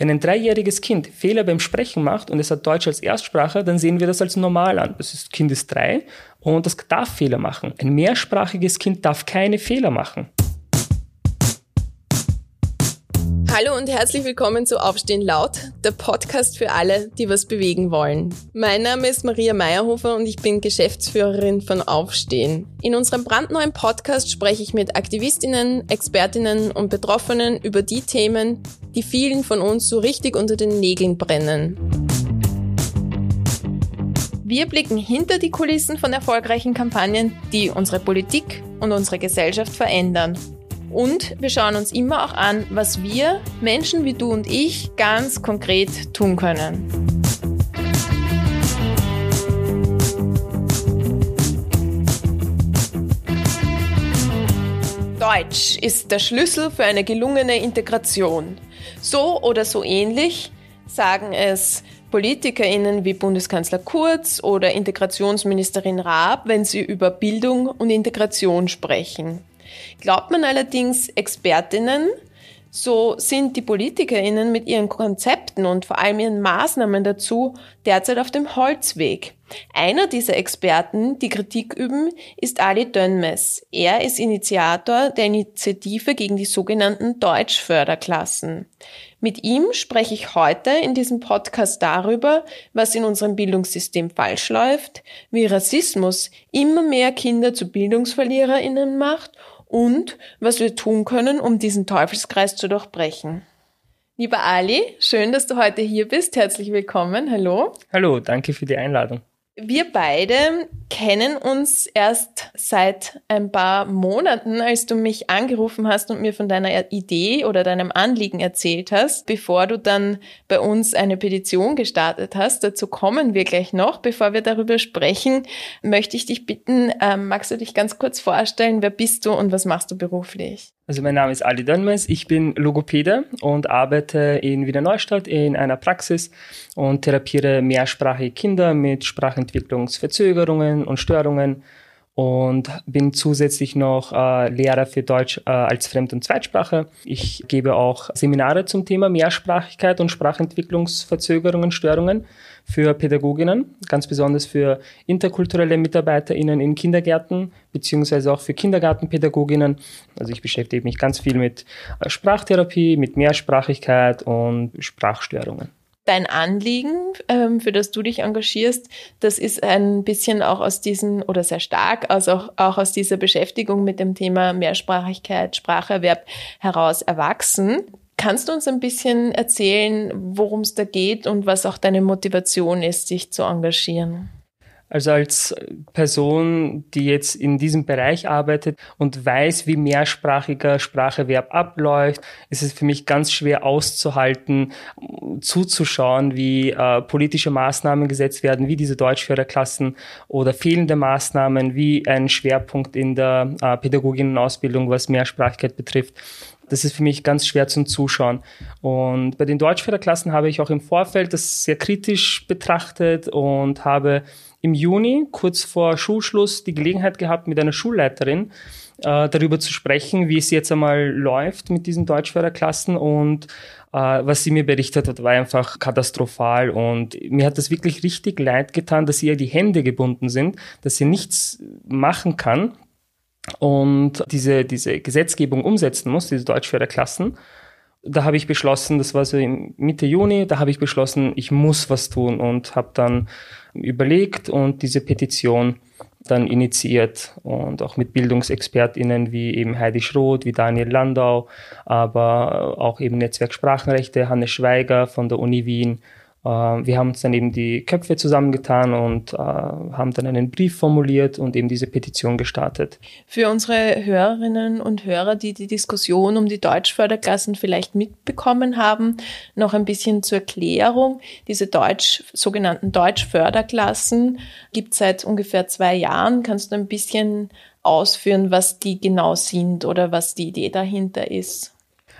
Wenn ein dreijähriges Kind Fehler beim Sprechen macht und es hat Deutsch als Erstsprache, dann sehen wir das als normal an. Das ist, Kind ist drei und das darf Fehler machen. Ein mehrsprachiges Kind darf keine Fehler machen. Hallo und herzlich willkommen zu Aufstehen laut, der Podcast für alle, die was bewegen wollen. Mein Name ist Maria Meyerhofer und ich bin Geschäftsführerin von Aufstehen. In unserem brandneuen Podcast spreche ich mit Aktivistinnen, Expertinnen und Betroffenen über die Themen, die vielen von uns so richtig unter den Nägeln brennen. Wir blicken hinter die Kulissen von erfolgreichen Kampagnen, die unsere Politik und unsere Gesellschaft verändern und wir schauen uns immer auch an, was wir, Menschen wie du und ich, ganz konkret tun können. Deutsch ist der Schlüssel für eine gelungene Integration. So oder so ähnlich sagen es PolitikerInnen wie Bundeskanzler Kurz oder Integrationsministerin Raab, wenn sie über Bildung und Integration sprechen. Glaubt man allerdings Expertinnen, so sind die PolitikerInnen mit ihren Konzepten und vor allem ihren Maßnahmen dazu derzeit auf dem Holzweg. Einer dieser Experten, die Kritik üben, ist Ali Dönmes. Er ist Initiator der Initiative gegen die sogenannten Deutschförderklassen. Mit ihm spreche ich heute in diesem Podcast darüber, was in unserem Bildungssystem falsch läuft, wie Rassismus immer mehr Kinder zu Bildungsverliererinnen macht und was wir tun können, um diesen Teufelskreis zu durchbrechen. Lieber Ali, schön, dass du heute hier bist. Herzlich willkommen. Hallo. Hallo, danke für die Einladung. Wir beide kennen uns erst seit ein paar Monaten, als du mich angerufen hast und mir von deiner Idee oder deinem Anliegen erzählt hast, bevor du dann bei uns eine Petition gestartet hast. Dazu kommen wir gleich noch. Bevor wir darüber sprechen, möchte ich dich bitten, ähm, magst du dich ganz kurz vorstellen, wer bist du und was machst du beruflich? Also mein Name ist Ali Dönmes, ich bin Logopäde und arbeite in Wiener Neustadt in einer Praxis und therapiere mehrsprachige Kinder mit Sprachentwicklungsverzögerungen und Störungen und bin zusätzlich noch äh, Lehrer für Deutsch äh, als Fremd- und Zweitsprache. Ich gebe auch Seminare zum Thema Mehrsprachigkeit und Sprachentwicklungsverzögerungen, Störungen für Pädagoginnen, ganz besonders für interkulturelle MitarbeiterInnen in Kindergärten, beziehungsweise auch für Kindergartenpädagoginnen. Also ich beschäftige mich ganz viel mit äh, Sprachtherapie, mit Mehrsprachigkeit und Sprachstörungen dein Anliegen, ähm, für das du dich engagierst, das ist ein bisschen auch aus diesen oder sehr stark auch, auch aus dieser Beschäftigung mit dem Thema Mehrsprachigkeit, Spracherwerb heraus erwachsen. Kannst du uns ein bisschen erzählen, worum es da geht und was auch deine Motivation ist, sich zu engagieren? Also als Person, die jetzt in diesem Bereich arbeitet und weiß, wie mehrsprachiger Spracherwerb abläuft, ist es für mich ganz schwer auszuhalten, zuzuschauen, wie äh, politische Maßnahmen gesetzt werden, wie diese Deutschförderklassen oder fehlende Maßnahmen, wie ein Schwerpunkt in der äh, Pädagoginnenausbildung, was Mehrsprachigkeit betrifft. Das ist für mich ganz schwer zum Zuschauen. Und bei den Deutschförderklassen habe ich auch im Vorfeld das sehr kritisch betrachtet und habe im Juni, kurz vor Schulschluss, die Gelegenheit gehabt, mit einer Schulleiterin äh, darüber zu sprechen, wie es jetzt einmal läuft mit diesen Deutschförderklassen und äh, was sie mir berichtet hat, war einfach katastrophal und mir hat das wirklich richtig leid getan, dass ihr die Hände gebunden sind, dass sie nichts machen kann und diese, diese Gesetzgebung umsetzen muss, diese Deutschförderklassen. Da habe ich beschlossen, das war so Mitte Juni, da habe ich beschlossen, ich muss was tun und habe dann überlegt und diese Petition dann initiiert und auch mit BildungsexpertInnen wie eben Heidi Schroth, wie Daniel Landau, aber auch eben Netzwerk Sprachenrechte, Hannes Schweiger von der Uni Wien wir haben uns dann eben die Köpfe zusammengetan und äh, haben dann einen Brief formuliert und eben diese Petition gestartet. Für unsere Hörerinnen und Hörer, die die Diskussion um die Deutschförderklassen vielleicht mitbekommen haben, noch ein bisschen zur Erklärung. Diese Deutsch, sogenannten Deutschförderklassen gibt es seit ungefähr zwei Jahren. Kannst du ein bisschen ausführen, was die genau sind oder was die Idee dahinter ist?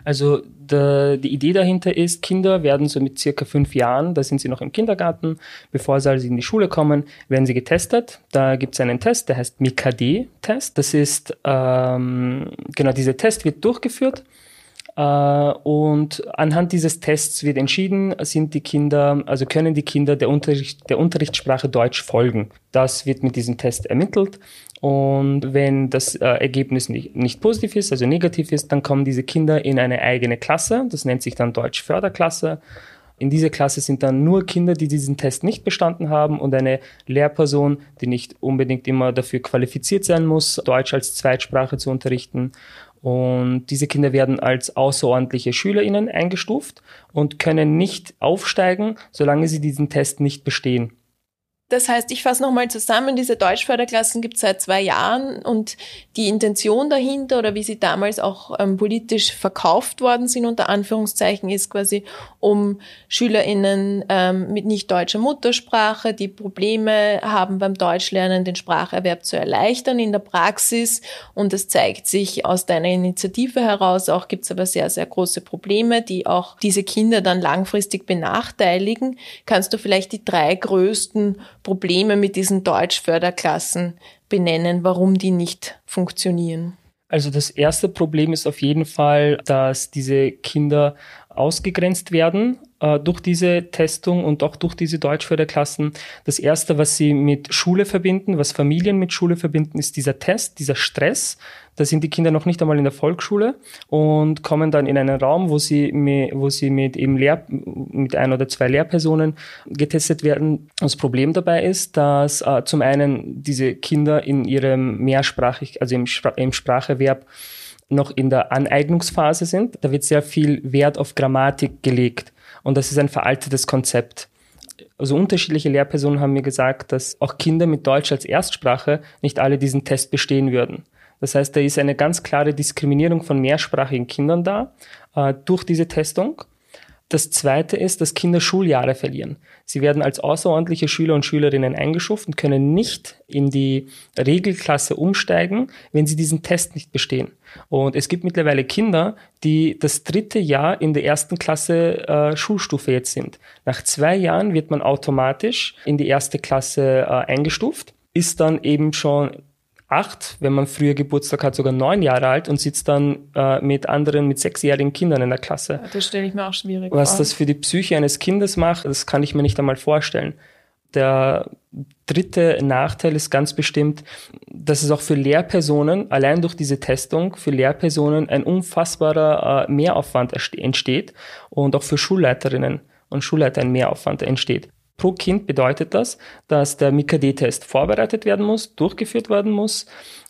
Also der, die Idee dahinter ist, Kinder werden so mit circa fünf Jahren, da sind sie noch im Kindergarten, bevor sie also in die Schule kommen, werden sie getestet. Da gibt es einen Test, der heißt MIKD-Test. Das ist, ähm, genau, dieser Test wird durchgeführt Äh, und anhand dieses Tests wird entschieden, sind die Kinder, also können die Kinder der, Unterricht, der Unterrichtssprache Deutsch folgen. Das wird mit diesem Test ermittelt. Und wenn das äh, Ergebnis nicht, nicht positiv ist, also negativ ist, dann kommen diese Kinder in eine eigene Klasse. Das nennt sich dann Deutsch Förderklasse. In dieser Klasse sind dann nur Kinder, die diesen Test nicht bestanden haben und eine Lehrperson, die nicht unbedingt immer dafür qualifiziert sein muss, Deutsch als Zweitsprache zu unterrichten. Und diese Kinder werden als außerordentliche SchülerInnen eingestuft und können nicht aufsteigen, solange sie diesen Test nicht bestehen. Das heißt, ich fasse nochmal zusammen, diese Deutschförderklassen gibt es seit zwei Jahren und die Intention dahinter oder wie sie damals auch ähm, politisch verkauft worden sind, unter Anführungszeichen, ist quasi, um SchülerInnen ähm, mit nicht deutscher Muttersprache, die Probleme haben beim Deutschlernen, den Spracherwerb zu erleichtern in der Praxis. Und es zeigt sich aus deiner Initiative heraus, auch gibt es aber sehr, sehr große Probleme, die auch diese Kinder dann langfristig benachteiligen. Kannst du vielleicht die drei größten Probleme mit diesen Deutschförderklassen benennen, warum die nicht funktionieren? Also das erste Problem ist auf jeden Fall, dass diese Kinder ausgegrenzt werden durch diese Testung und auch durch diese Deutschförderklassen. Das erste, was sie mit Schule verbinden, was Familien mit Schule verbinden, ist dieser Test, dieser Stress. Da sind die Kinder noch nicht einmal in der Volksschule und kommen dann in einen Raum, wo sie, mit, wo sie mit eben Lehr mit ein oder zwei Lehrpersonen getestet werden. Das Problem dabei ist, dass äh, zum einen diese Kinder in ihrem mehrsprachig, also im, Spr im Spracherwerb noch in der Aneignungsphase sind. Da wird sehr viel Wert auf Grammatik gelegt. Und das ist ein veraltetes Konzept. Also unterschiedliche Lehrpersonen haben mir gesagt, dass auch Kinder mit Deutsch als Erstsprache nicht alle diesen Test bestehen würden. Das heißt, da ist eine ganz klare Diskriminierung von mehrsprachigen Kindern da äh, durch diese Testung. Das zweite ist, dass Kinder Schuljahre verlieren. Sie werden als außerordentliche Schüler und Schülerinnen eingeschuft und können nicht in die Regelklasse umsteigen, wenn sie diesen Test nicht bestehen. Und es gibt mittlerweile Kinder, die das dritte Jahr in der ersten Klasse äh, Schulstufe jetzt sind. Nach zwei Jahren wird man automatisch in die erste Klasse äh, eingestuft, ist dann eben schon acht, wenn man früher Geburtstag hat, sogar neun Jahre alt und sitzt dann äh, mit anderen, mit sechsjährigen Kindern in der Klasse. das stelle ich mir auch schwierig Was vor. Was das für die Psyche eines Kindes macht, das kann ich mir nicht einmal vorstellen. Der dritte Nachteil ist ganz bestimmt, dass es auch für Lehrpersonen, allein durch diese Testung, für Lehrpersonen ein unfassbarer äh, Mehraufwand entsteht und auch für Schulleiterinnen und Schulleiter ein Mehraufwand entsteht. Pro Kind bedeutet das, dass der MIKD-Test vorbereitet werden muss, durchgeführt werden muss.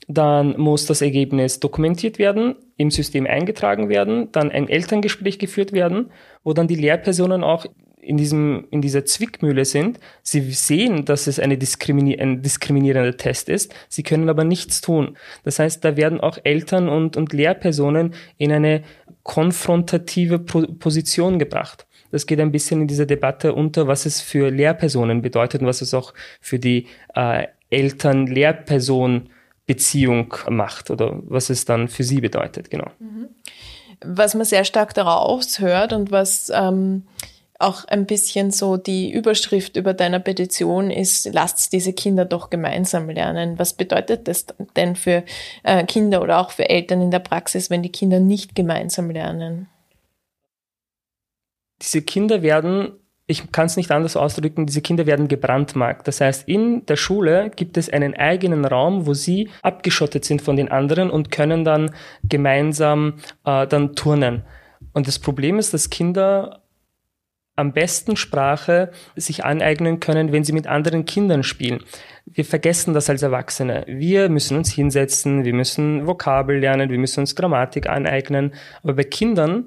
Dann muss das Ergebnis dokumentiert werden, im System eingetragen werden, dann ein Elterngespräch geführt werden, wo dann die Lehrpersonen auch in, diesem, in dieser Zwickmühle sind. Sie sehen, dass es eine diskrimini ein diskriminierender Test ist, sie können aber nichts tun. Das heißt, da werden auch Eltern und, und Lehrpersonen in eine konfrontative Position gebracht. Das geht ein bisschen in dieser Debatte unter, was es für Lehrpersonen bedeutet und was es auch für die äh, Eltern-Lehrperson-Beziehung macht oder was es dann für sie bedeutet, genau. Mhm. Was man sehr stark daraus hört und was ähm, auch ein bisschen so die Überschrift über deiner Petition ist, lasst diese Kinder doch gemeinsam lernen. Was bedeutet das denn für äh, Kinder oder auch für Eltern in der Praxis, wenn die Kinder nicht gemeinsam lernen? Diese Kinder werden, ich kann es nicht anders ausdrücken, diese Kinder werden gebrandmarkt. Das heißt, in der Schule gibt es einen eigenen Raum, wo sie abgeschottet sind von den anderen und können dann gemeinsam äh, dann turnen. Und das Problem ist, dass Kinder am besten Sprache sich aneignen können, wenn sie mit anderen Kindern spielen. Wir vergessen das als Erwachsene. Wir müssen uns hinsetzen, wir müssen Vokabel lernen, wir müssen uns Grammatik aneignen. Aber bei Kindern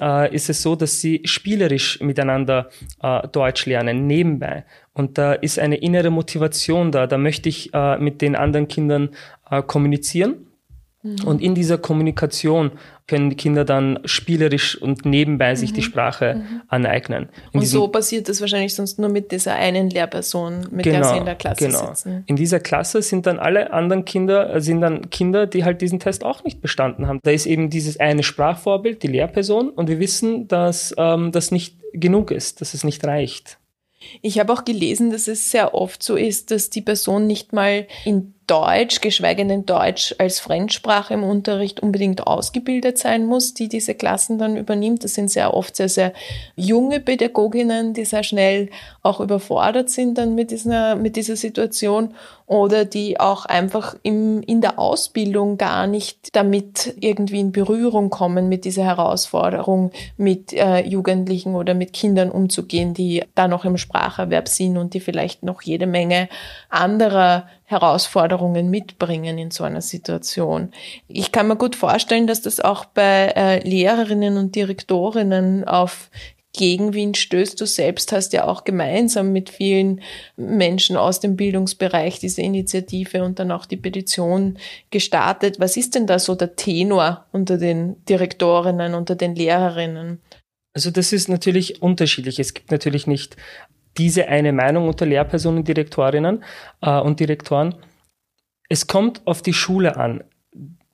äh, ist es so, dass sie spielerisch miteinander äh, Deutsch lernen, nebenbei. Und da ist eine innere Motivation da. Da möchte ich äh, mit den anderen Kindern äh, kommunizieren. Mhm. Und in dieser Kommunikation können die Kinder dann spielerisch und nebenbei sich die mhm. Sprache mhm. aneignen. In und so passiert das wahrscheinlich sonst nur mit dieser einen Lehrperson, mit genau, der sie in der Klasse genau. sitzen. In dieser Klasse sind dann alle anderen Kinder, äh, sind dann Kinder, die halt diesen Test auch nicht bestanden haben. Da ist eben dieses eine Sprachvorbild, die Lehrperson, und wir wissen, dass ähm, das nicht genug ist, dass es nicht reicht. Ich habe auch gelesen, dass es sehr oft so ist, dass die Person nicht mal in Deutsch, geschweige denn Deutsch als Fremdsprache im Unterricht unbedingt ausgebildet sein muss, die diese Klassen dann übernimmt. Das sind sehr oft sehr, sehr junge Pädagoginnen, die sehr schnell auch überfordert sind dann mit dieser, mit dieser Situation oder die auch einfach im, in der Ausbildung gar nicht damit irgendwie in Berührung kommen mit dieser Herausforderung, mit äh, Jugendlichen oder mit Kindern umzugehen, die da noch im Spracherwerb sind und die vielleicht noch jede Menge anderer Herausforderungen mitbringen in so einer Situation. Ich kann mir gut vorstellen, dass das auch bei äh, Lehrerinnen und Direktorinnen auf Gegenwind stößt. Du selbst hast ja auch gemeinsam mit vielen Menschen aus dem Bildungsbereich diese Initiative und dann auch die Petition gestartet. Was ist denn da so der Tenor unter den Direktorinnen, unter den Lehrerinnen? Also das ist natürlich unterschiedlich. Es gibt natürlich nicht diese eine Meinung unter Lehrpersonen, Direktorinnen äh, und Direktoren. Es kommt auf die Schule an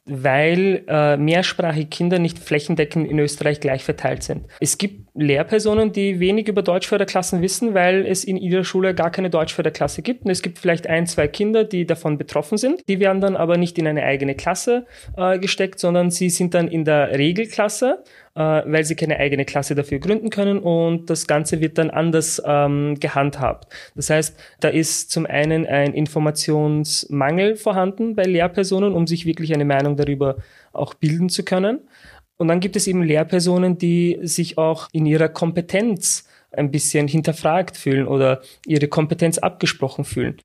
weil äh, mehrsprachige Kinder nicht flächendeckend in Österreich gleich verteilt sind. Es gibt Lehrpersonen, die wenig über Deutschförderklassen wissen, weil es in ihrer Schule gar keine Deutschförderklasse gibt. Und es gibt vielleicht ein, zwei Kinder, die davon betroffen sind. Die werden dann aber nicht in eine eigene Klasse äh, gesteckt, sondern sie sind dann in der Regelklasse äh, weil sie keine eigene Klasse dafür gründen können und das Ganze wird dann anders ähm, gehandhabt. Das heißt, da ist zum einen ein Informationsmangel vorhanden bei Lehrpersonen, um sich wirklich eine Meinung darüber auch bilden zu können. Und dann gibt es eben Lehrpersonen, die sich auch in ihrer Kompetenz ein bisschen hinterfragt fühlen oder ihre Kompetenz abgesprochen fühlen.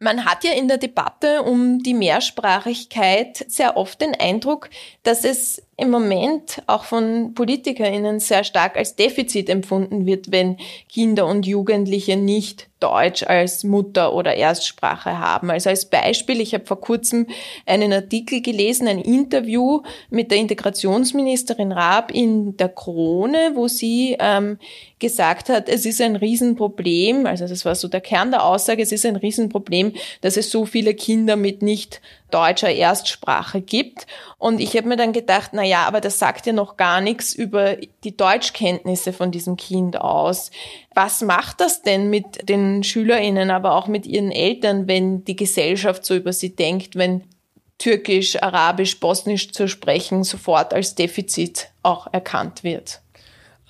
Man hat ja in der Debatte um die Mehrsprachigkeit sehr oft den Eindruck, dass es im Moment auch von PolitikerInnen sehr stark als Defizit empfunden wird, wenn Kinder und Jugendliche nicht Deutsch als Mutter oder Erstsprache haben. Also als Beispiel, ich habe vor kurzem einen Artikel gelesen, ein Interview mit der Integrationsministerin Raab in der Krone, wo sie ähm, gesagt hat, es ist ein Riesenproblem, also das war so der Kern der Aussage, es ist ein Riesenproblem, dass es so viele Kinder mit nicht deutscher Erstsprache gibt. Und ich habe mir dann gedacht, na ja, aber das sagt ja noch gar nichts über die Deutschkenntnisse von diesem Kind aus. Was macht das denn mit den SchülerInnen, aber auch mit ihren Eltern, wenn die Gesellschaft so über sie denkt, wenn Türkisch, Arabisch, Bosnisch zu sprechen sofort als Defizit auch erkannt wird?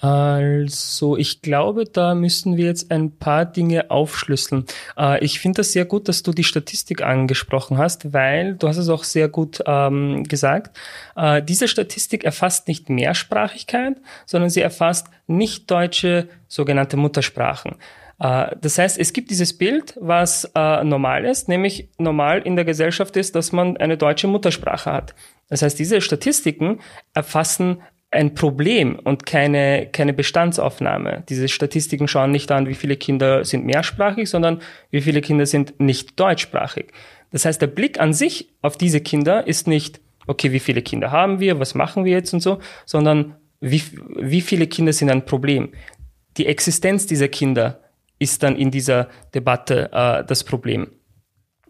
Also, ich glaube, da müssen wir jetzt ein paar Dinge aufschlüsseln. Äh, ich finde das sehr gut, dass du die Statistik angesprochen hast, weil du hast es auch sehr gut ähm, gesagt. Äh, diese Statistik erfasst nicht Mehrsprachigkeit, sondern sie erfasst nicht deutsche sogenannte Muttersprachen. Äh, das heißt, es gibt dieses Bild, was normal ist, nämlich normal in der Gesellschaft ist, dass man eine deutsche Muttersprache hat. Das heißt, diese Statistiken erfassen ein Problem und keine, keine Bestandsaufnahme. Diese Statistiken schauen nicht an, wie viele Kinder sind mehrsprachig, sondern wie viele Kinder sind nicht deutschsprachig. Das heißt, der Blick an sich auf diese Kinder ist nicht, okay, wie viele Kinder haben wir, was machen wir jetzt und so, sondern wie, wie viele Kinder sind ein Problem. Die Existenz dieser Kinder ist dann in dieser Debatte äh, das Problem.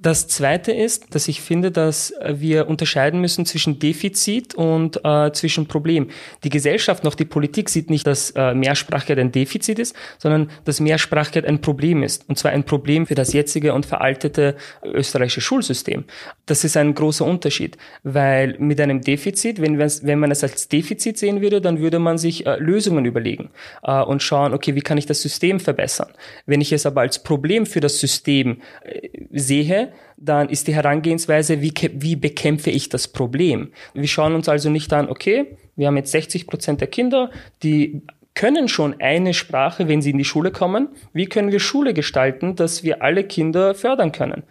Das Zweite ist, dass ich finde, dass wir unterscheiden müssen zwischen Defizit und äh, zwischen Problem. Die Gesellschaft noch die Politik sieht nicht, dass äh, Mehrsprachigkeit ein Defizit ist, sondern dass Mehrsprachigkeit ein Problem ist. Und zwar ein Problem für das jetzige und veraltete österreichische Schulsystem. Das ist ein großer Unterschied, weil mit einem Defizit, wenn, wenn man es als Defizit sehen würde, dann würde man sich äh, Lösungen überlegen äh, und schauen, okay, wie kann ich das System verbessern? Wenn ich es aber als Problem für das System äh, sehe, dann ist die Herangehensweise, wie, wie bekämpfe ich das Problem? Wir schauen uns also nicht an, okay, wir haben jetzt 60 Prozent der Kinder, die können schon eine Sprache, wenn sie in die Schule kommen. Wie können wir Schule gestalten, dass wir alle Kinder fördern können?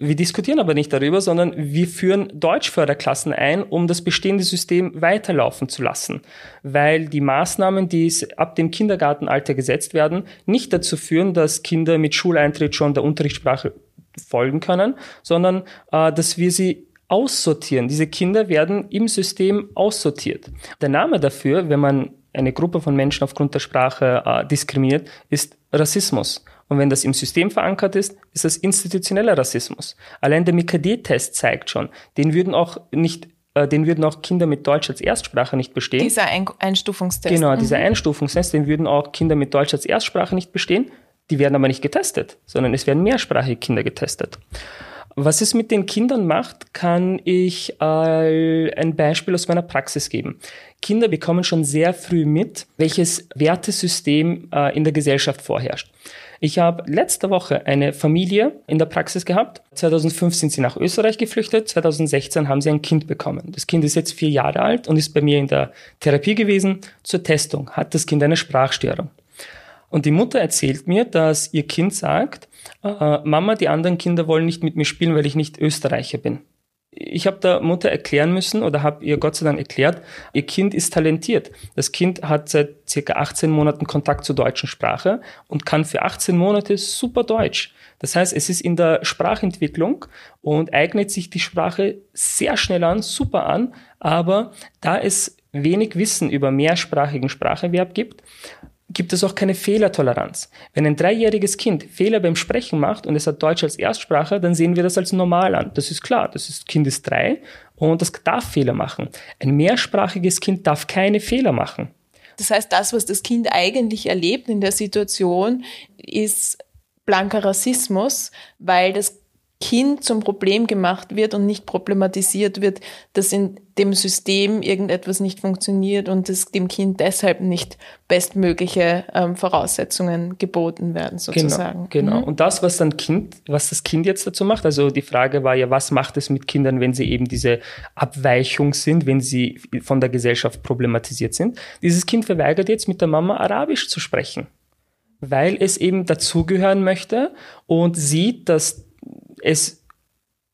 Wir diskutieren aber nicht darüber, sondern wir führen Deutschförderklassen ein, um das bestehende System weiterlaufen zu lassen, weil die Maßnahmen, die ab dem Kindergartenalter gesetzt werden, nicht dazu führen, dass Kinder mit Schuleintritt schon der Unterrichtssprache folgen können, sondern äh, dass wir sie aussortieren. Diese Kinder werden im System aussortiert. Der Name dafür, wenn man eine Gruppe von Menschen aufgrund der Sprache äh, diskriminiert, ist Rassismus. Und wenn das im System verankert ist, ist das institutioneller Rassismus. Allein der MIKD-Test zeigt schon, den würden auch nicht äh, den würden auch Kinder mit Deutsch als Erstsprache nicht bestehen. Dieser Ein Einstufungstest. Genau, mhm. dieser Einstufungstest, den würden auch Kinder mit Deutsch als Erstsprache nicht bestehen. Die werden aber nicht getestet, sondern es werden mehrsprachige Kinder getestet. Was es mit den Kindern macht, kann ich äh, ein Beispiel aus meiner Praxis geben. Kinder bekommen schon sehr früh mit, welches Wertesystem äh, in der Gesellschaft vorherrscht. Ich habe letzte Woche eine Familie in der Praxis gehabt. 2005 sind sie nach Österreich geflüchtet. 2016 haben sie ein Kind bekommen. Das Kind ist jetzt vier Jahre alt und ist bei mir in der Therapie gewesen. Zur Testung hat das Kind eine Sprachstörung. Und die Mutter erzählt mir, dass ihr Kind sagt, äh, Mama, die anderen Kinder wollen nicht mit mir spielen, weil ich nicht Österreicher bin ich habe der Mutter erklären müssen oder habe ihr Gott sei Dank erklärt, ihr Kind ist talentiert. Das Kind hat seit circa 18 Monaten Kontakt zur deutschen Sprache und kann für 18 Monate super Deutsch. Das heißt, es ist in der Sprachentwicklung und eignet sich die Sprache sehr schnell an, super an, aber da es wenig Wissen über mehrsprachigen Spracherwerb gibt, gibt es auch keine Fehlertoleranz. Wenn ein dreijähriges Kind Fehler beim Sprechen macht und es hat Deutsch als Erstsprache, dann sehen wir das als normal an. Das ist klar, das ist, Kind ist drei und das darf Fehler machen. Ein mehrsprachiges Kind darf keine Fehler machen. Das heißt, das, was das Kind eigentlich erlebt in der Situation, ist blanker Rassismus, weil das Kind zum Problem gemacht wird und nicht problematisiert wird, dass in dem System irgendetwas nicht funktioniert und dass dem Kind deshalb nicht bestmögliche ähm, Voraussetzungen geboten werden, sozusagen. Genau, genau. Mhm. Und das, was dann Kind, was das Kind jetzt dazu macht, also die Frage war ja, was macht es mit Kindern, wenn sie eben diese Abweichung sind, wenn sie von der Gesellschaft problematisiert sind? Dieses Kind verweigert jetzt mit der Mama Arabisch zu sprechen weil es eben dazugehören möchte und sieht, dass es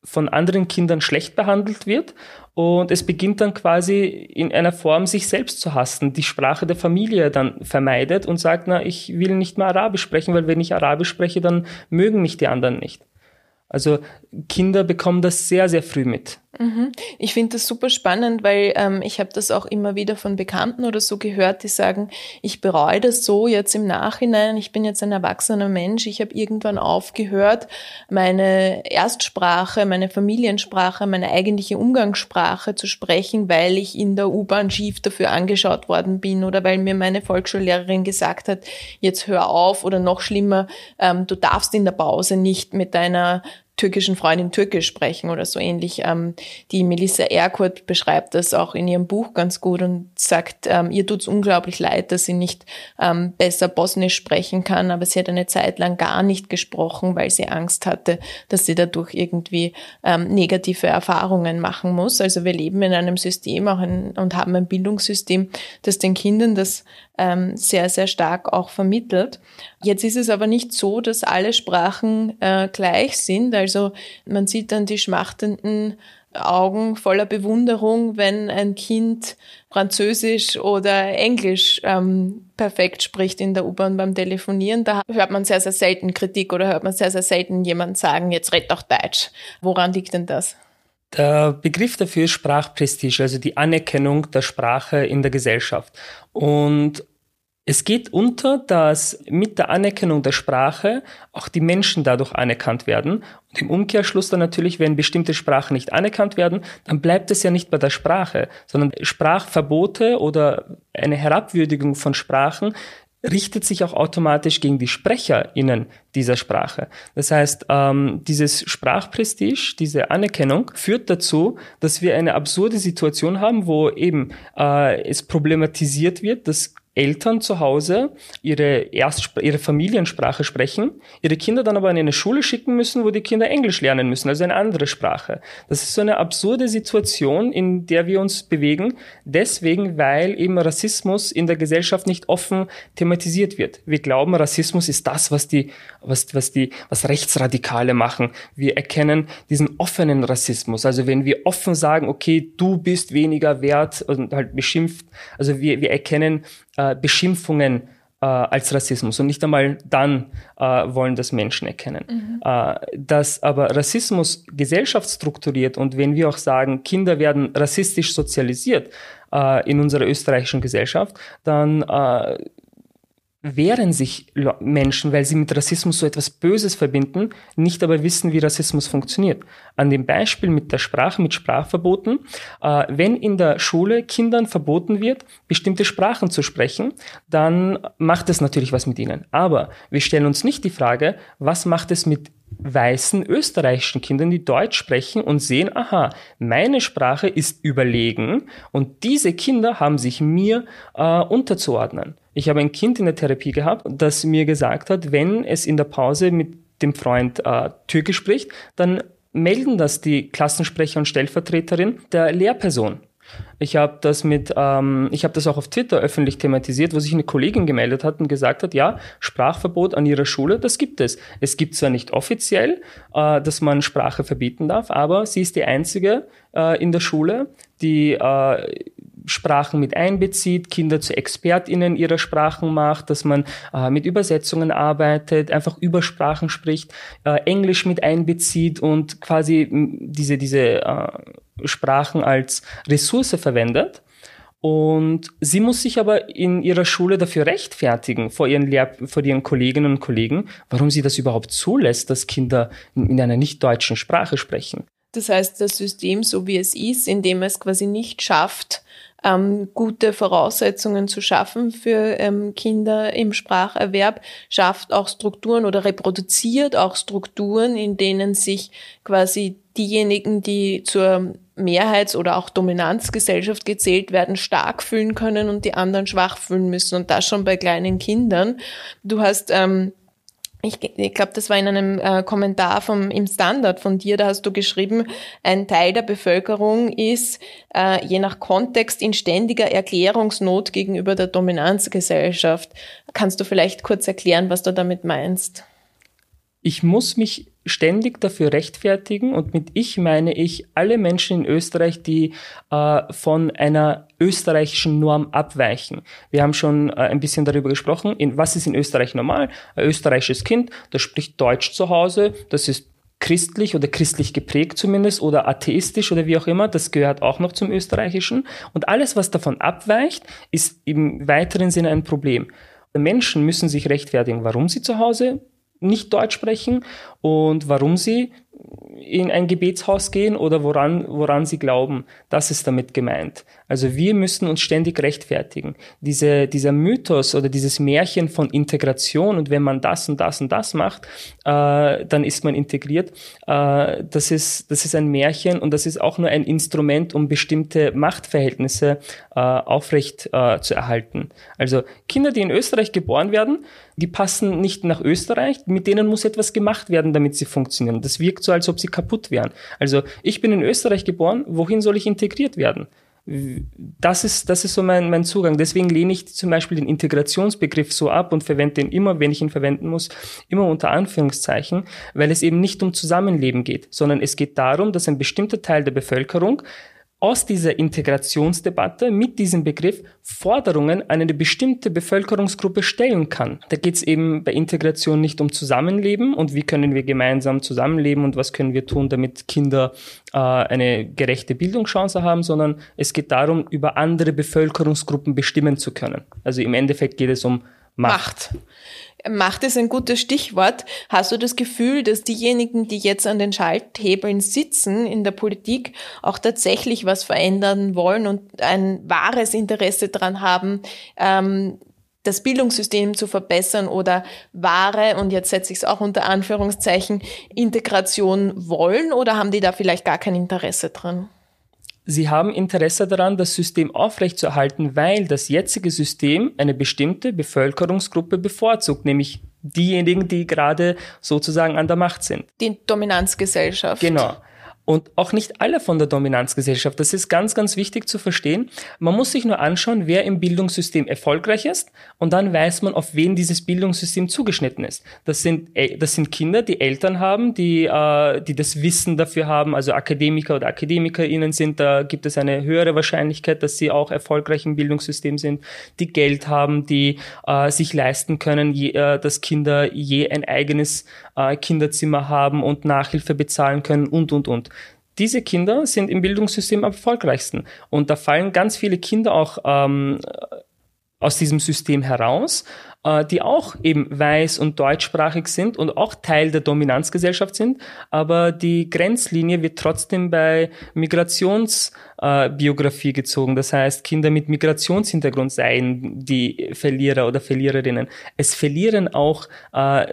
von anderen Kindern schlecht behandelt wird und es beginnt dann quasi in einer Form, sich selbst zu hassen, die Sprache der Familie dann vermeidet und sagt, na, ich will nicht mehr Arabisch sprechen, weil wenn ich Arabisch spreche, dann mögen mich die anderen nicht. Also Kinder bekommen das sehr, sehr früh mit. Mhm. Ich finde das super spannend, weil ähm, ich habe das auch immer wieder von Bekannten oder so gehört, die sagen, ich bereue das so jetzt im Nachhinein, ich bin jetzt ein erwachsener Mensch, ich habe irgendwann aufgehört, meine Erstsprache, meine Familiensprache, meine eigentliche Umgangssprache zu sprechen, weil ich in der U-Bahn schief dafür angeschaut worden bin oder weil mir meine Volksschullehrerin gesagt hat, jetzt hör auf oder noch schlimmer, ähm, du darfst in der Pause nicht mit deiner türkischen Freundin Türkisch sprechen oder so ähnlich. Ähm, die Melissa Erkurt beschreibt das auch in ihrem Buch ganz gut und sagt, ähm, ihr tut's unglaublich leid, dass sie nicht ähm, besser Bosnisch sprechen kann, aber sie hat eine Zeit lang gar nicht gesprochen, weil sie Angst hatte, dass sie dadurch irgendwie ähm, negative Erfahrungen machen muss. Also wir leben in einem System auch ein, und haben ein Bildungssystem, das den Kindern das ähm, sehr, sehr stark auch vermittelt. Jetzt ist es aber nicht so, dass alle Sprachen äh, gleich sind. Also man sieht dann die schmachtenden Augen voller Bewunderung, wenn ein Kind Französisch oder Englisch ähm, perfekt spricht in der U-Bahn beim Telefonieren. Da hört man sehr, sehr selten Kritik oder hört man sehr, sehr selten jemand sagen, jetzt red doch Deutsch. Woran liegt denn das? Der Begriff dafür ist Sprachprestige, also die Anerkennung der Sprache in der Gesellschaft. Und es geht unter, dass mit der Anerkennung der Sprache auch die Menschen dadurch anerkannt werden. Und im Umkehrschluss dann natürlich, wenn bestimmte Sprachen nicht anerkannt werden, dann bleibt es ja nicht bei der Sprache, sondern Sprachverbote oder eine Herabwürdigung von Sprachen richtet sich auch automatisch gegen die SprecherInnen dieser Sprache. Das heißt, ähm, dieses Sprachprestige, diese Anerkennung führt dazu, dass wir eine absurde Situation haben, wo eben äh, es problematisiert wird, dass Eltern zu Hause ihre, Erstspr ihre Familiensprache sprechen, ihre Kinder dann aber in eine Schule schicken müssen, wo die Kinder Englisch lernen müssen, also eine andere Sprache. Das ist so eine absurde Situation, in der wir uns bewegen, deswegen, weil eben Rassismus in der Gesellschaft nicht offen thematisiert wird. Wir glauben, Rassismus ist das, was die, was, was die, was Rechtsradikale machen. Wir erkennen diesen offenen Rassismus. Also wenn wir offen sagen, okay, du bist weniger wert und halt beschimpft, also wir, wir erkennen äh, Beschimpfungen äh, als Rassismus und nicht einmal dann äh, wollen das Menschen erkennen. Mhm. Äh, dass aber Rassismus gesellschaftsstrukturiert und wenn wir auch sagen, Kinder werden rassistisch sozialisiert äh, in unserer österreichischen Gesellschaft, dann äh, wehren sich Menschen, weil sie mit Rassismus so etwas Böses verbinden, nicht aber wissen, wie Rassismus funktioniert. An dem Beispiel mit der Sprache, mit Sprachverboten, äh, wenn in der Schule Kindern verboten wird, bestimmte Sprachen zu sprechen, dann macht es natürlich was mit ihnen. Aber wir stellen uns nicht die Frage, was macht es mit weißen österreichischen Kindern, die Deutsch sprechen und sehen, aha, meine Sprache ist überlegen und diese Kinder haben sich mir äh, unterzuordnen. Ich habe ein Kind in der Therapie gehabt, das mir gesagt hat, wenn es in der Pause mit dem Freund äh, Türkisch spricht, dann melden das die Klassensprecher und Stellvertreterin der Lehrperson. Ich habe das mit, ähm, ich habe das auch auf Twitter öffentlich thematisiert, wo sich eine Kollegin gemeldet hat und gesagt hat, ja, Sprachverbot an ihrer Schule, das gibt es. Es gibt zwar nicht offiziell, äh, dass man Sprache verbieten darf, aber sie ist die einzige äh, in der Schule, die äh, Sprachen mit einbezieht, Kinder zu ExpertInnen ihrer Sprachen macht, dass man äh, mit Übersetzungen arbeitet, einfach über Sprachen spricht, äh, Englisch mit einbezieht und quasi diese, diese äh, Sprachen als Ressource verwendet. Und sie muss sich aber in ihrer Schule dafür rechtfertigen vor ihren, Lehr vor ihren Kolleginnen und Kollegen, warum sie das überhaupt zulässt, dass Kinder in einer nicht deutschen Sprache sprechen. Das heißt, das System, so wie es ist, indem es quasi nicht schafft, ähm, gute Voraussetzungen zu schaffen für ähm, Kinder im Spracherwerb, schafft auch Strukturen oder reproduziert auch Strukturen, in denen sich quasi diejenigen, die zur Mehrheits- oder auch Dominanzgesellschaft gezählt werden, stark fühlen können und die anderen schwach fühlen müssen. Und das schon bei kleinen Kindern. Du hast ähm, ich, ich glaube, das war in einem äh, Kommentar vom, im Standard von dir, da hast du geschrieben, ein Teil der Bevölkerung ist äh, je nach Kontext in ständiger Erklärungsnot gegenüber der Dominanzgesellschaft. Kannst du vielleicht kurz erklären, was du damit meinst? Ich muss mich ständig dafür rechtfertigen und mit ich meine ich alle Menschen in Österreich, die äh, von einer österreichischen Norm abweichen. Wir haben schon äh, ein bisschen darüber gesprochen, in, was ist in Österreich normal? Ein österreichisches Kind, das spricht Deutsch zu Hause, das ist christlich oder christlich geprägt zumindest oder atheistisch oder wie auch immer, das gehört auch noch zum Österreichischen. Und alles, was davon abweicht, ist im weiteren Sinne ein Problem. Menschen müssen sich rechtfertigen, warum sie zu Hause nicht Deutsch sprechen und warum sie in ein Gebetshaus gehen oder woran, woran sie glauben. Das ist damit gemeint. Also wir müssen uns ständig rechtfertigen. Diese, dieser Mythos oder dieses Märchen von Integration und wenn man das und das und das macht, äh, dann ist man integriert, äh, das, ist, das ist ein Märchen und das ist auch nur ein Instrument, um bestimmte Machtverhältnisse äh, aufrecht äh, zu erhalten. Also Kinder, die in Österreich geboren werden, die passen nicht nach Österreich, mit denen muss etwas gemacht werden, damit sie funktionieren. Das wirkt so, als ob sie kaputt wären. Also ich bin in Österreich geboren, wohin soll ich integriert werden? Das ist, das ist so mein, mein Zugang. Deswegen lehne ich zum Beispiel den Integrationsbegriff so ab und verwende den immer, wenn ich ihn verwenden muss, immer unter Anführungszeichen, weil es eben nicht um Zusammenleben geht, sondern es geht darum, dass ein bestimmter Teil der Bevölkerung aus dieser Integrationsdebatte mit diesem Begriff Forderungen an eine bestimmte Bevölkerungsgruppe stellen kann. Da geht es eben bei Integration nicht um Zusammenleben und wie können wir gemeinsam zusammenleben und was können wir tun, damit Kinder äh, eine gerechte Bildungschance haben, sondern es geht darum, über andere Bevölkerungsgruppen bestimmen zu können. Also im Endeffekt geht es um Macht. Macht. Macht ist ein gutes Stichwort. Hast du das Gefühl, dass diejenigen, die jetzt an den Schalthebeln sitzen in der Politik, auch tatsächlich was verändern wollen und ein wahres Interesse daran haben, ähm, das Bildungssystem zu verbessern oder wahre, und jetzt setze ich es auch unter Anführungszeichen, Integration wollen oder haben die da vielleicht gar kein Interesse dran? Sie haben Interesse daran, das System aufrechtzuerhalten, weil das jetzige System eine bestimmte Bevölkerungsgruppe bevorzugt, nämlich diejenigen, die gerade sozusagen an der Macht sind. Die Dominanzgesellschaft. Genau und auch nicht alle von der Dominanzgesellschaft. Das ist ganz, ganz wichtig zu verstehen. Man muss sich nur anschauen, wer im Bildungssystem erfolgreich ist und dann weiß man, auf wen dieses Bildungssystem zugeschnitten ist. Das sind, äh, das sind Kinder, die Eltern haben, die, äh, die das Wissen dafür haben, also Akademiker oder AkademikerInnen sind, da gibt es eine höhere Wahrscheinlichkeit, dass sie auch erfolgreich im Bildungssystem sind, die Geld haben, die äh, sich leisten können, äh, dass Kinder je ein eigenes äh, Kinderzimmer haben und Nachhilfe bezahlen können und, und, und. Diese Kinder sind im Bildungssystem am erfolgreichsten. Und da fallen ganz viele Kinder auch ähm, aus diesem System heraus, äh, die auch eben weiß und deutschsprachig sind und auch Teil der Dominanzgesellschaft sind, aber die Grenzlinie wird trotzdem bei Migrationsbiografie äh, gezogen. Das heißt, Kinder mit Migrationshintergrund seien die Verlierer oder Verliererinnen. Es verlieren auch äh,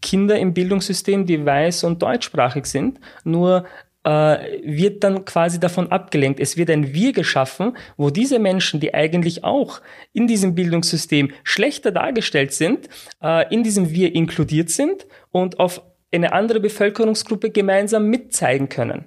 Kinder im Bildungssystem, die weiß und deutschsprachig sind, nur äh, wird dann quasi davon abgelenkt. Es wird ein Wir geschaffen, wo diese Menschen, die eigentlich auch in diesem Bildungssystem schlechter dargestellt sind, äh, in diesem Wir inkludiert sind und auf eine andere Bevölkerungsgruppe gemeinsam mitzeigen können.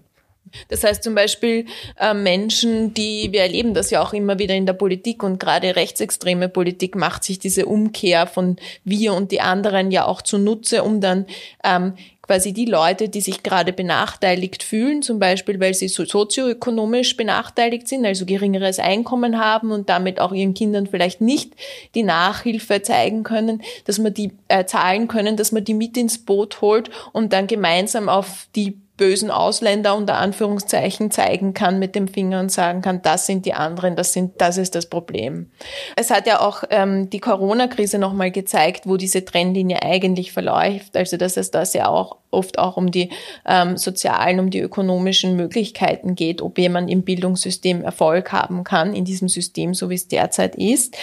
Das heißt zum Beispiel äh, Menschen, die, wir erleben das ja auch immer wieder in der Politik und gerade rechtsextreme Politik macht sich diese Umkehr von wir und die anderen ja auch zunutze, um dann ähm, quasi die Leute, die sich gerade benachteiligt fühlen, zum Beispiel weil sie so sozioökonomisch benachteiligt sind, also geringeres Einkommen haben und damit auch ihren Kindern vielleicht nicht die Nachhilfe zeigen können, dass man die äh, zahlen können, dass man die mit ins Boot holt und dann gemeinsam auf die bösen Ausländer unter Anführungszeichen zeigen kann mit dem Finger und sagen kann, das sind die anderen, das sind, das ist das Problem. Es hat ja auch ähm, die Corona-Krise nochmal gezeigt, wo diese Trennlinie eigentlich verläuft. Also dass es da sehr auch oft auch um die ähm, sozialen, um die ökonomischen Möglichkeiten geht, ob jemand im Bildungssystem Erfolg haben kann, in diesem System, so wie es derzeit ist.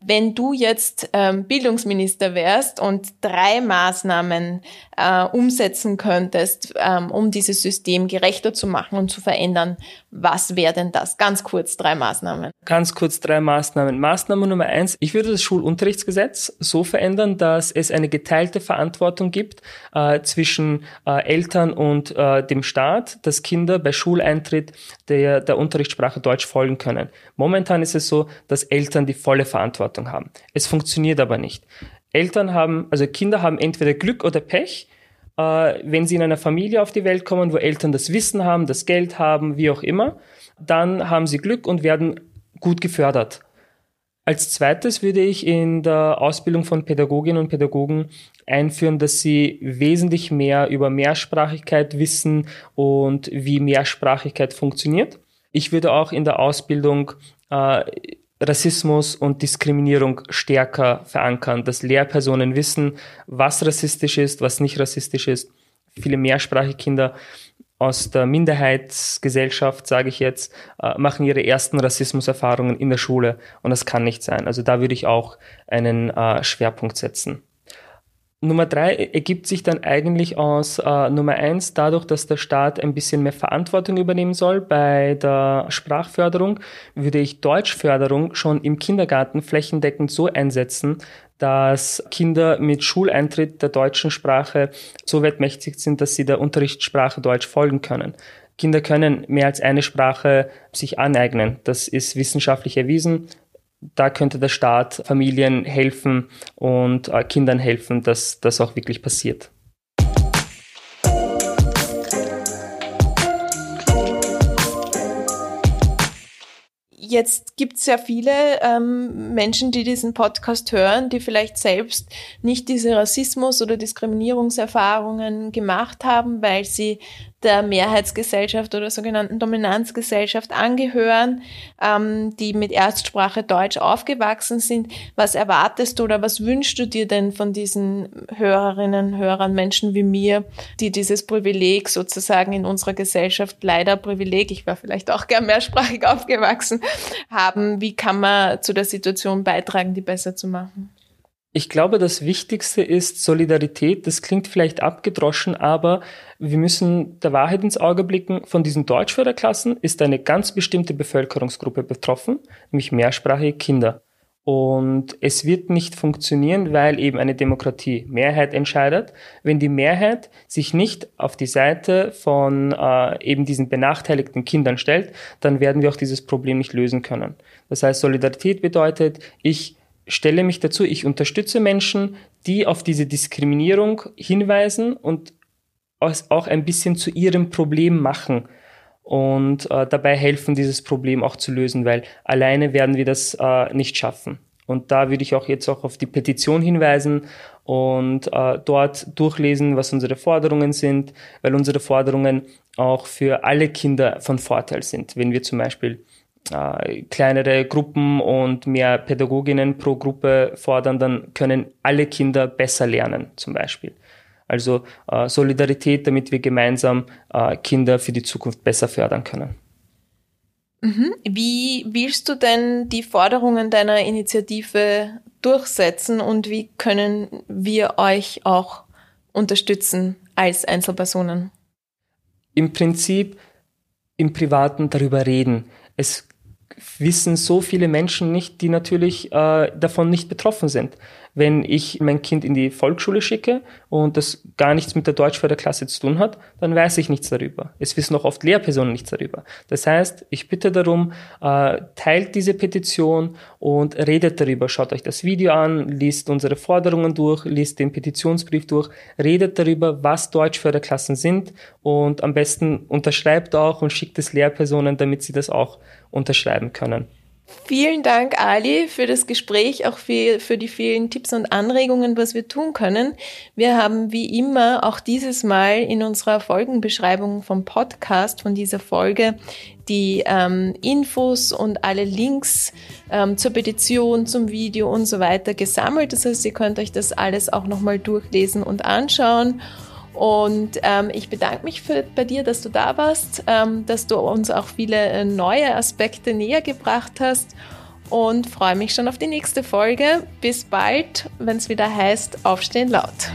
Wenn du jetzt ähm, Bildungsminister wärst und drei Maßnahmen äh, umsetzen könntest, ähm, um dieses System gerechter zu machen und zu verändern, was wäre denn das? Ganz kurz drei Maßnahmen. Ganz kurz drei Maßnahmen. Maßnahme Nummer eins, ich würde das Schulunterrichtsgesetz so verändern, dass es eine geteilte Verantwortung gibt äh, zwischen äh, Eltern und äh, dem Staat, dass Kinder bei Schuleintritt der, der Unterrichtssprache Deutsch folgen können. Momentan ist es so, dass Eltern die volle Verantwortung haben. Es funktioniert aber nicht. Eltern haben, also Kinder haben entweder Glück oder Pech, wenn sie in einer Familie auf die Welt kommen, wo Eltern das Wissen haben, das Geld haben, wie auch immer, dann haben sie Glück und werden gut gefördert. Als zweites würde ich in der Ausbildung von Pädagoginnen und Pädagogen einführen, dass sie wesentlich mehr über Mehrsprachigkeit wissen und wie Mehrsprachigkeit funktioniert. Ich würde auch in der Ausbildung äh, Rassismus und Diskriminierung stärker verankern, dass Lehrpersonen wissen, was rassistisch ist, was nicht rassistisch ist. Viele mehrsprachige Kinder aus der Minderheitsgesellschaft, sage ich jetzt, äh, machen ihre ersten Rassismuserfahrungen in der Schule und das kann nicht sein. Also da würde ich auch einen äh, Schwerpunkt setzen. Nummer drei ergibt sich dann eigentlich aus äh, Nummer eins dadurch, dass der Staat ein bisschen mehr Verantwortung übernehmen soll bei der Sprachförderung, würde ich Deutschförderung schon im Kindergarten flächendeckend so einsetzen, dass Kinder mit Schuleintritt der deutschen Sprache so weitmächtig sind, dass sie der Unterrichtssprache Deutsch folgen können. Kinder können mehr als eine Sprache sich aneignen. Das ist wissenschaftlich erwiesen da könnte der Staat Familien helfen und äh, Kindern helfen, dass das auch wirklich passiert. Jetzt gibt es ja viele ähm, Menschen, die diesen Podcast hören, die vielleicht selbst nicht diese Rassismus- oder Diskriminierungserfahrungen gemacht haben, weil sie der Mehrheitsgesellschaft oder sogenannten Dominanzgesellschaft angehören, ähm, die mit Erstsprache Deutsch aufgewachsen sind. Was erwartest du oder was wünschst du dir denn von diesen Hörerinnen, Hörern, Menschen wie mir, die dieses Privileg sozusagen in unserer Gesellschaft, leider Privileg, ich war vielleicht auch gern mehrsprachig aufgewachsen, haben? Wie kann man zu der Situation beitragen, die besser zu machen? Ich glaube, das Wichtigste ist Solidarität. Das klingt vielleicht abgedroschen, aber wir müssen der Wahrheit ins Auge blicken. Von diesen Deutschförderklassen ist eine ganz bestimmte Bevölkerungsgruppe betroffen, nämlich mehrsprachige Kinder. Und es wird nicht funktionieren, weil eben eine Demokratie Mehrheit entscheidet. Wenn die Mehrheit sich nicht auf die Seite von äh, eben diesen benachteiligten Kindern stellt, dann werden wir auch dieses Problem nicht lösen können. Das heißt, Solidarität bedeutet, ich stelle mich dazu, ich unterstütze Menschen, die auf diese Diskriminierung hinweisen und auch ein bisschen zu ihrem Problem machen und äh, dabei helfen, dieses Problem auch zu lösen, weil alleine werden wir das äh, nicht schaffen. Und da würde ich auch jetzt auch auf die Petition hinweisen und äh, dort durchlesen, was unsere Forderungen sind, weil unsere Forderungen auch für alle Kinder von Vorteil sind. Wenn wir zum Beispiel äh, kleinere Gruppen und mehr Pädagoginnen pro Gruppe fordern, dann können alle Kinder besser lernen, zum Beispiel. Also äh, Solidarität, damit wir gemeinsam äh, Kinder für die Zukunft besser fördern können. Mhm. Wie willst du denn die Forderungen deiner Initiative durchsetzen und wie können wir euch auch unterstützen als Einzelpersonen? Im Prinzip im Privaten darüber reden. Es wissen so viele Menschen nicht, die natürlich äh, davon nicht betroffen sind wenn ich mein Kind in die Volksschule schicke und das gar nichts mit der Deutschförderklasse zu tun hat, dann weiß ich nichts darüber. Es wissen auch oft Lehrpersonen nichts darüber. Das heißt, ich bitte darum, äh, teilt diese Petition und redet darüber. Schaut euch das Video an, liest unsere Forderungen durch, liest den Petitionsbrief durch, redet darüber, was Deutschförderklassen sind und am besten unterschreibt auch und schickt es Lehrpersonen, damit sie das auch unterschreiben können. Vielen Dank, Ali, für das Gespräch, auch für, für die vielen Tipps und Anregungen, was wir tun können. Wir haben wie immer auch dieses Mal in unserer Folgenbeschreibung vom Podcast von dieser Folge die ähm, Infos und alle Links ähm, zur Petition, zum Video und so weiter gesammelt. Das heißt, ihr könnt euch das alles auch nochmal durchlesen und anschauen. Und ähm, ich bedanke mich für, bei dir, dass du da warst, ähm, dass du uns auch viele äh, neue Aspekte näher gebracht hast und freue mich schon auf die nächste Folge. Bis bald, wenn es wieder heißt, Aufstehen laut.